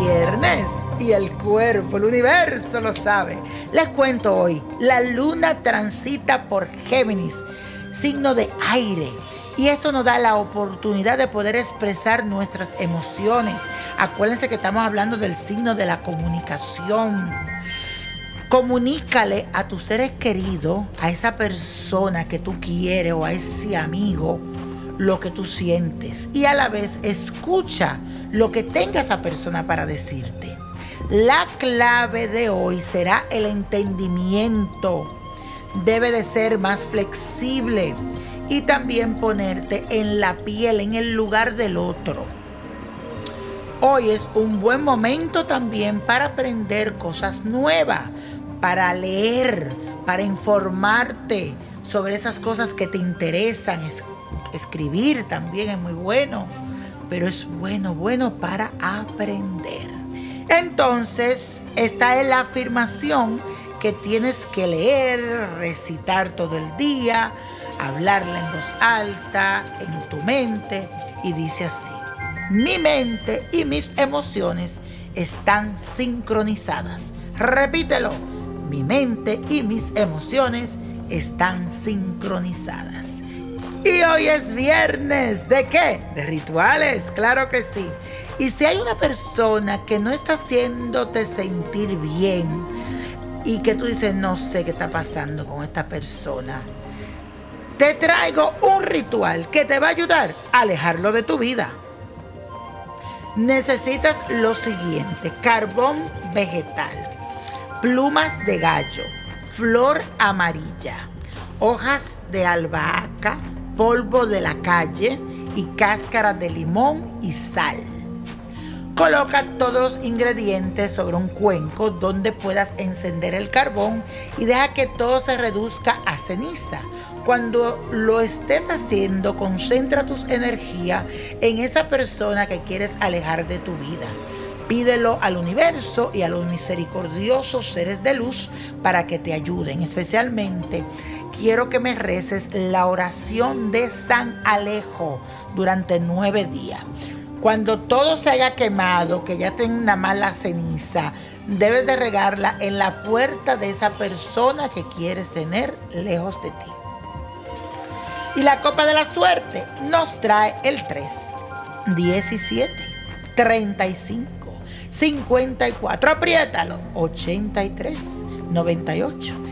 viernes y el cuerpo, el universo lo sabe. Les cuento hoy, la luna transita por Géminis, signo de aire. Y esto nos da la oportunidad de poder expresar nuestras emociones. Acuérdense que estamos hablando del signo de la comunicación. Comunícale a tus seres queridos, a esa persona que tú quieres o a ese amigo, lo que tú sientes. Y a la vez escucha lo que tenga esa persona para decirte. La clave de hoy será el entendimiento. Debe de ser más flexible y también ponerte en la piel, en el lugar del otro. Hoy es un buen momento también para aprender cosas nuevas, para leer, para informarte sobre esas cosas que te interesan. escribir también es muy bueno pero es bueno, bueno para aprender. Entonces, esta es la afirmación que tienes que leer, recitar todo el día, hablarla en voz alta, en tu mente, y dice así, mi mente y mis emociones están sincronizadas. Repítelo, mi mente y mis emociones están sincronizadas. Y hoy es viernes. ¿De qué? De rituales, claro que sí. Y si hay una persona que no está haciéndote sentir bien y que tú dices, no sé qué está pasando con esta persona, te traigo un ritual que te va a ayudar a alejarlo de tu vida. Necesitas lo siguiente, carbón vegetal, plumas de gallo, flor amarilla, hojas de albahaca, polvo de la calle y cáscara de limón y sal. Coloca todos los ingredientes sobre un cuenco donde puedas encender el carbón y deja que todo se reduzca a ceniza. Cuando lo estés haciendo, concentra tus energías en esa persona que quieres alejar de tu vida. Pídelo al universo y a los misericordiosos seres de luz para que te ayuden, especialmente quiero que me reces la oración de San Alejo durante nueve días. Cuando todo se haya quemado, que ya tenga mala ceniza, debes de regarla en la puerta de esa persona que quieres tener lejos de ti. Y la copa de la suerte nos trae el 3, 17, 35, 54, apriétalo, 83, 98